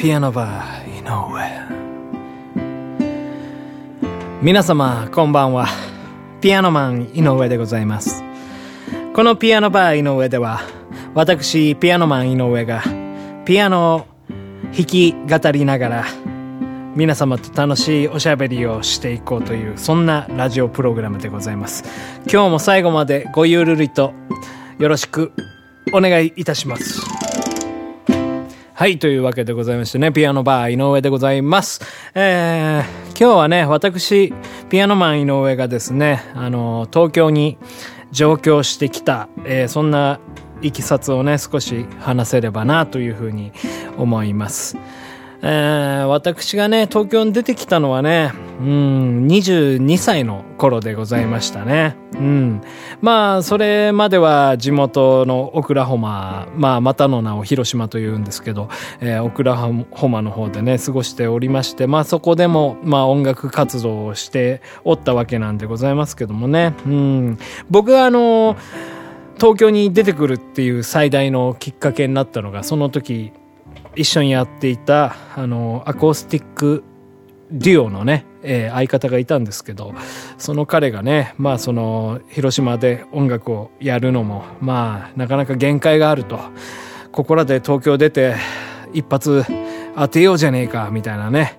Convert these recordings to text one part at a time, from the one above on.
ピアノバー井上。皆様こんばんは。ピアノマン井上でございます。このピアノバー井上では私ピアノマン井上がピアノを弾き語りながら皆様と楽しいおしゃべりをしていこうというそんなラジオプログラムでございます。今日も最後までごゆるりとよろしくお願いいたします。はい、というわけでございましてね、ピアノバー井上でございます。えー、今日はね、私、ピアノマン井上がですね、あの、東京に上京してきた、えー、そんないきさつをね、少し話せればなというふうに思います。えー、私がね、東京に出てきたのはね、うん、22歳の頃でございましたね。うん。まあ、それまでは地元のオクラホマ、まあ、またの名を広島と言うんですけど、えー、オクラホマの方でね、過ごしておりまして、まあ、そこでも、まあ、音楽活動をしておったわけなんでございますけどもね。うん。僕はあの、東京に出てくるっていう最大のきっかけになったのが、その時、一緒にやっていた、あの、アコースティックデュオのね、えー、相方がいたんですけど、その彼がね、まあその、広島で音楽をやるのも、まあ、なかなか限界があると。ここらで東京出て、一発当てようじゃねえか、みたいなね、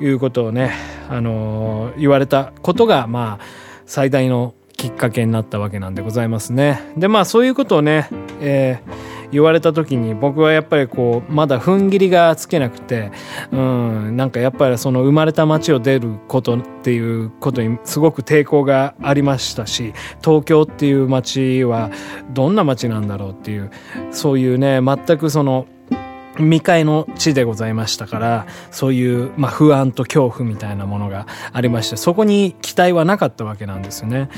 いうことをね、あのー、言われたことが、まあ、最大のきっかけになったわけなんでございますね。で、まあそういうことをね、えー言われた時に僕はやっぱりこうまだ踏ん切りがつけなくてうんなんかやっぱりその生まれた街を出ることっていうことにすごく抵抗がありましたし東京っていう街はどんな街なんだろうっていうそういうね全くその未開の地でございましたから、そういう、まあ、不安と恐怖みたいなものがありまして、そこに期待はなかったわけなんですよね。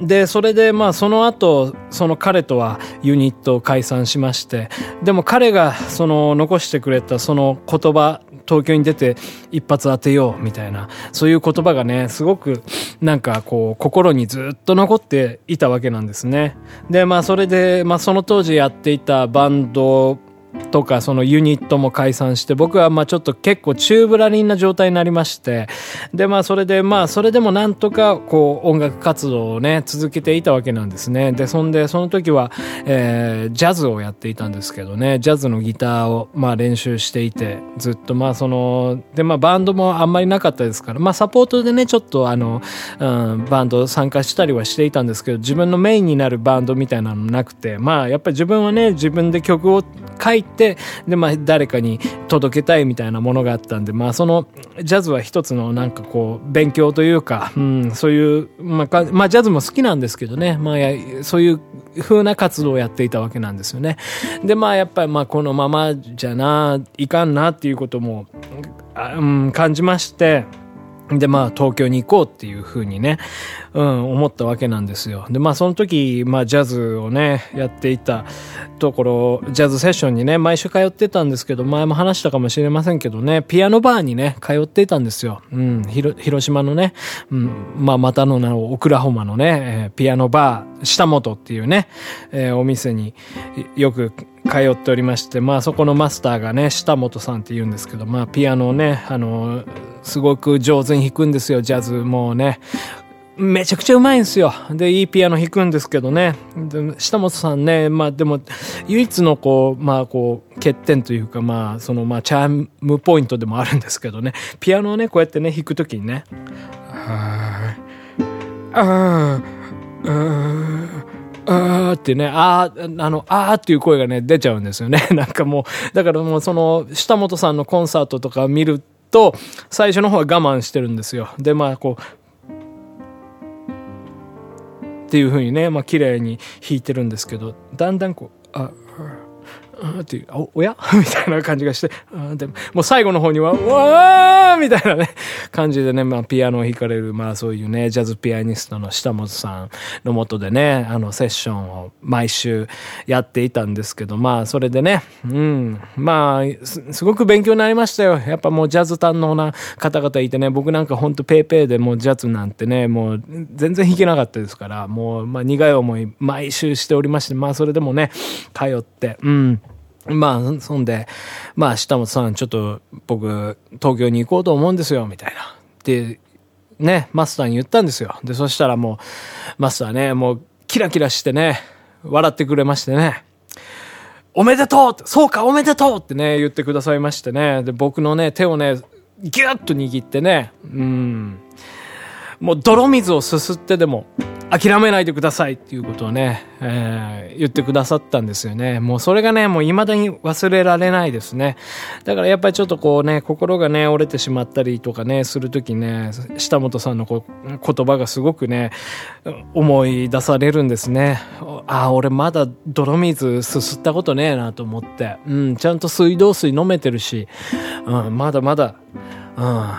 で、それでまあその後、その彼とはユニットを解散しまして、でも彼がその残してくれたその言葉、東京に出て一発当てようみたいな、そういう言葉がね、すごくなんかこう心にずっと残っていたわけなんですね。で、まあそれで、まあその当時やっていたバンドとかそのユニットも解散して僕はまあちょっと結構宙ぶらりんな状態になりましてでまあそれでまあそれでもなんとかこう音楽活動をね続けていたわけなんですね。でそんでその時は、えー、ジャズをやっていたんですけどね。ジャズのギターをまあ練習していてずっとまあそのでまあバンドもあんまりなかったですからまあサポートでねちょっとあの、うん、バンド参加したりはしていたんですけど自分のメインになるバンドみたいなのなくてまあやっぱり自分はね自分で曲を書いて、で、まあ、誰かに届けたいみたいなものがあったんで、まあ、その、ジャズは一つのなんかこう、勉強というか、うん、そういう、まあ、まあ、ジャズも好きなんですけどね、まあ、そういう風な活動をやっていたわけなんですよね。で、まあ、やっぱり、まあ、このままじゃな、いかんなっていうことも、うん、感じまして、で、まあ、東京に行こうっていうふうにね、うん、思ったわけなんですよ。で、まあ、その時、まあ、ジャズをね、やっていたところ、ジャズセッションにね、毎週通ってたんですけど、前も話したかもしれませんけどね、ピアノバーにね、通っていたんですよ。うん、広島のね、うん、まあ、またの名をオクラホマのね、えー、ピアノバー、下本っていうね、えー、お店によく通っておりまして、まあそこのマスターがね、下本さんって言うんですけど、まあピアノをね、あの、すごく上手に弾くんですよ、ジャズ。もうね、めちゃくちゃうまいんですよ。で、いいピアノ弾くんですけどね。で下本さんね、まあでも、唯一のこう、まあこう、欠点というか、まあ、そのまあ、チャームポイントでもあるんですけどね。ピアノをね、こうやってね、弾くときにね、ああ、ああ、あーってね、あー、あの、あーっていう声がね、出ちゃうんですよね。なんかもう、だからもうその、下本さんのコンサートとか見ると、最初の方は我慢してるんですよ。で、まあ、こう、っていう風にね、まあ、綺麗に弾いてるんですけど、だんだんこう、あ、あっていう、お、おや？みたいな感じがして、でも、もう最後の方には、わーみたいなね、感じでね、まあ、ピアノを弾かれる、まあ、そういうね、ジャズピアニストの下本さんのもとでね、あの、セッションを毎週やっていたんですけど、まあ、それでね、うん、まあす、すごく勉強になりましたよ。やっぱもうジャズ堪能な方々いてね、僕なんかほんとペーペーでもうジャズなんてね、もう全然弾けなかったですから、もう、まあ、苦い思い毎週しておりまして、まあ、それでもね、通って、うん。まあ、そんで、まあ、下本さん、ちょっと僕、東京に行こうと思うんですよ、みたいな。で、ね、マスターに言ったんですよ。で、そしたらもう、マスターね、もう、キラキラしてね、笑ってくれましてね。おめでとうそうか、おめでとうってね、言ってくださいましてね。で、僕のね、手をね、ギュッと握ってね、うん。もう泥水をすすってでも、諦めないでくださいっていうことをね、えー、言ってくださったんですよね。もうそれがね、もう未だに忘れられないですね。だからやっぱりちょっとこうね、心がね、折れてしまったりとかね、するときね、下本さんのこ言葉がすごくね、思い出されるんですね。ああ、俺まだ泥水すすったことねえなと思って。うん、ちゃんと水道水飲めてるし、うん、まだまだ、うん。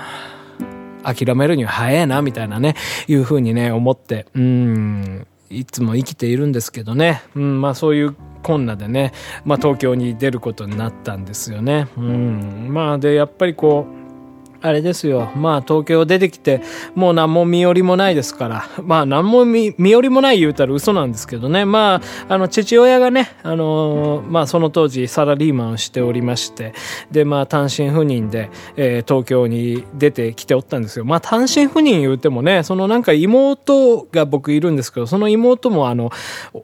諦めるには早えな、みたいなね、いうふうにね、思って、うん、いつも生きているんですけどね、うん、まあそういう困難でね、まあ東京に出ることになったんですよね。うん、まあで、やっぱりこう、あれですよ。まあ、東京出てきて、もう何も身寄りもないですから。まあ、何も身寄りもない言うたら嘘なんですけどね。まあ、あの、父親がね、あのー、まあ、その当時サラリーマンをしておりまして、で、まあ、単身赴任で、えー、東京に出てきておったんですよ。まあ、単身赴任言うてもね、そのなんか妹が僕いるんですけど、その妹もあの、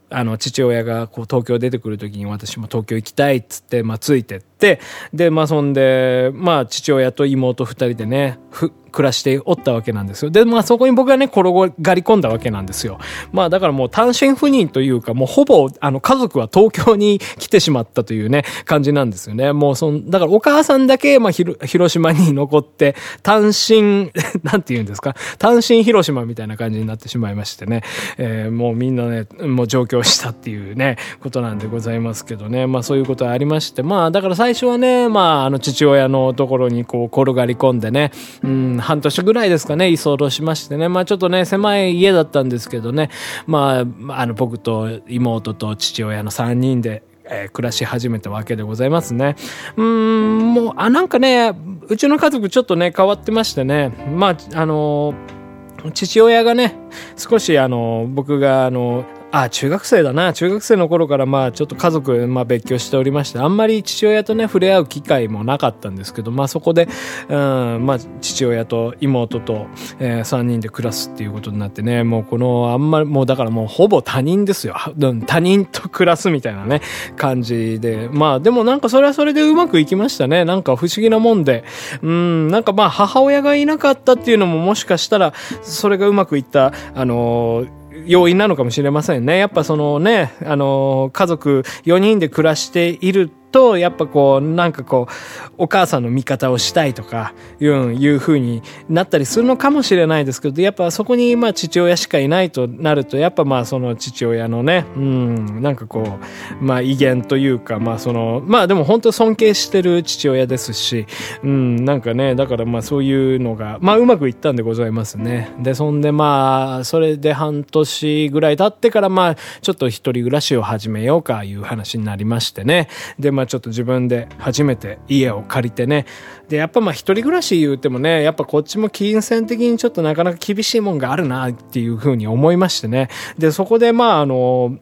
あの、父親がこう東京出てくるときに私も東京行きたいっつって、まあ、ついてって、で、まあ、そんで、まあ、父親と妹二人人でね、ふ暮らしておったわけなんですよ。で、まあそこに僕はね、転がり込んだわけなんですよ。まあだからもう単身赴任というか、もうほぼ、あの家族は東京に来てしまったというね、感じなんですよね。もうその、だからお母さんだけ、まあ広島に残って、単身、なんて言うんですか、単身広島みたいな感じになってしまいましてね、えー、もうみんなね、もう上京したっていうね、ことなんでございますけどね、まあそういうことはありまして、まあだから最初はね、まああの父親のところにこう転がり込んでね、うん、半年ぐらいですかね、居候しましてね。まあちょっとね、狭い家だったんですけどね。まあ、あの、僕と妹と父親の3人で、えー、暮らし始めたわけでございますね。うん、もう、あ、なんかね、うちの家族ちょっとね、変わってましてね。まあ、あのー、父親がね、少しあの、僕があの、あ、中学生だな。中学生の頃からまあちょっと家族、まあ別居しておりまして、あんまり父親とね、触れ合う機会もなかったんですけど、まあそこで、うん、まあ父親と妹と、えー、3人で暮らすっていうことになってね、もうこの、あんまり、もうだからもうほぼ他人ですよ。他人と暮らすみたいなね、感じで。まあでもなんかそれはそれでうまくいきましたね。なんか不思議なもんで。うん、なんかまあ母親がいなかったっていうのももしかしたら、それがうまくいった、あのー要因なのかもしれませんね。やっぱそのね、あの、家族4人で暮らしていると、やっぱこう、なんかこう、お母さんの味方をしたいとか、いう、いう風になったりするのかもしれないですけど、やっぱそこにまあ父親しかいないとなると、やっぱまあその父親のね、うん、なんかこう、まあ威厳というか、まあその、まあでも本当尊敬してる父親ですし、うん、なんかね、だからまあそういうのが、まあうまくいったんでございますね。で、そんでまあ、それで半年ぐらい経ってからまあ、ちょっと一人暮らしを始めようかいう話になりましてね。で、まあまちょっと自分で初めて家を借りてね。で、やっぱまあ一人暮らし言うてもね、やっぱこっちも金銭的にちょっとなかなか厳しいもんがあるなっていうふうに思いましてね。で、そこでまああの、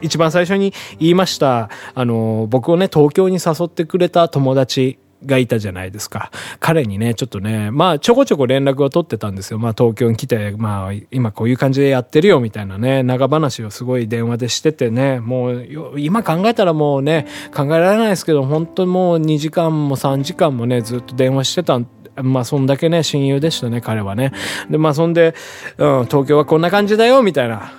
一番最初に言いました、あの、僕をね、東京に誘ってくれた友達がいたじゃないですか。彼にね、ちょっとね、まあちょこちょこ連絡を取ってたんですよ。まあ東京に来て、まあ今こういう感じでやってるよみたいなね、長話をすごい電話でしててね、もう今考えたらもうね、考えられないですけど、本当にもう2時間も3時間もね、ずっと電話してたまあ、そんだけね、親友でしたね、彼はね。で、まあ、そんで、うん、東京はこんな感じだよ、みたいな。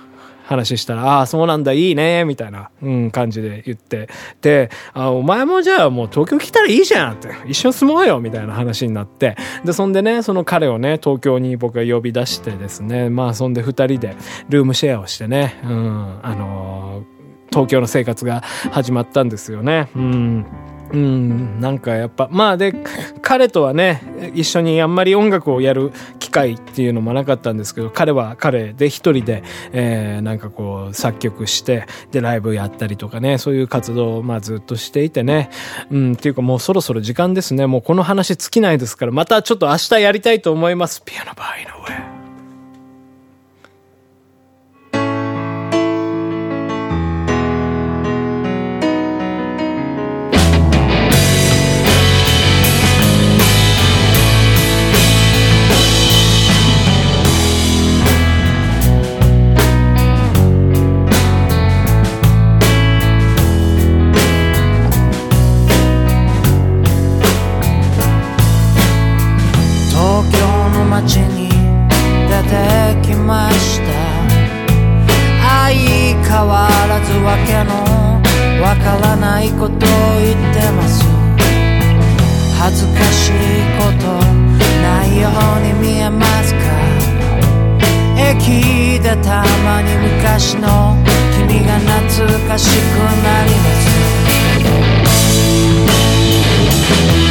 話したら、ああ、そうなんだ、いいね、みたいな、うん、感じで言って、で、あお前もじゃあもう東京来たらいいじゃんって、一緒に住もうよ、みたいな話になって、で、そんでね、その彼をね、東京に僕が呼び出してですね、まあ、そんで二人でルームシェアをしてね、うん、あのー、東京の生活が始まったんですよね。うん。うん、なんかやっぱ、まあで、彼とはね、一緒にあんまり音楽をやる機会っていうのもなかったんですけど、彼は彼で一人で、えー、なんかこう作曲して、で、ライブやったりとかね、そういう活動をまあずっとしていてね、うん、っていうかもうそろそろ時間ですね。もうこの話尽きないですから、またちょっと明日やりたいと思います。ピアノバー井上。駅でたまに昔の君が懐かしくなります。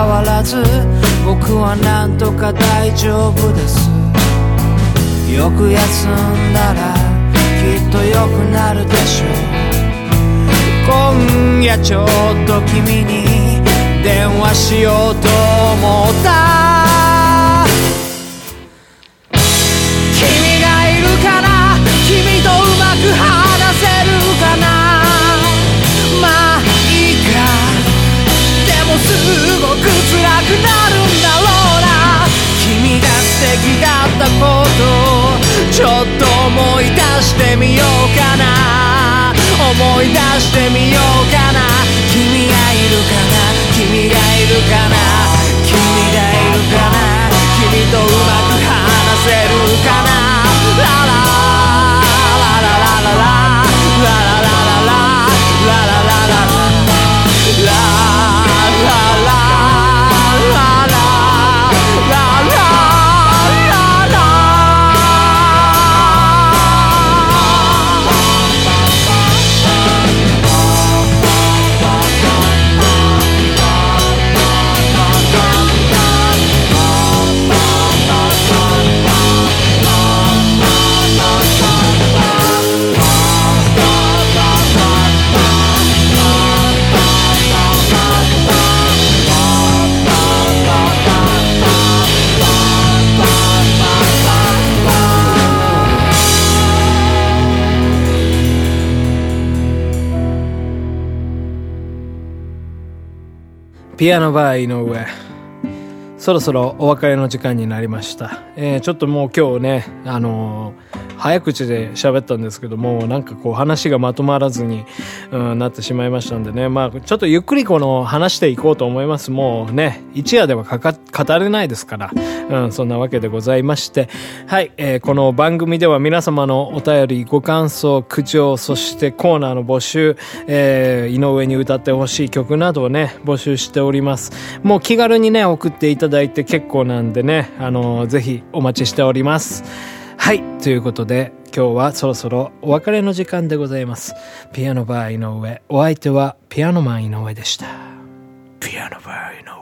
変わらず僕はなんとか大丈夫です。よく休んだらきっと良くなるでしょう。今夜ちょっと君に電話しようと思った。してみようかな。思い出してみようかな。君がいるかな。君がいるかな。君がいるかな。君とうまく話ピアノバー井上。そろそろお別れの時間になりました。えー、ちょっともう今日ね、あのー早口で喋ったんですけども、なんかこう話がまとまらずに、うん、なってしまいましたんでね。まあ、ちょっとゆっくりこの話していこうと思います。もうね、一夜では、語れないですから。うん、そんなわけでございまして。はい、えー、この番組では皆様のお便り、ご感想、苦情、そしてコーナーの募集、えー、井上に歌ってほしい曲などをね、募集しております。もう気軽にね、送っていただいて結構なんでね、あのー、ぜひお待ちしております。はい。ということで、今日はそろそろお別れの時間でございます。ピアノバー井上。お相手はピアノマン井上でした。ピアノバー井上。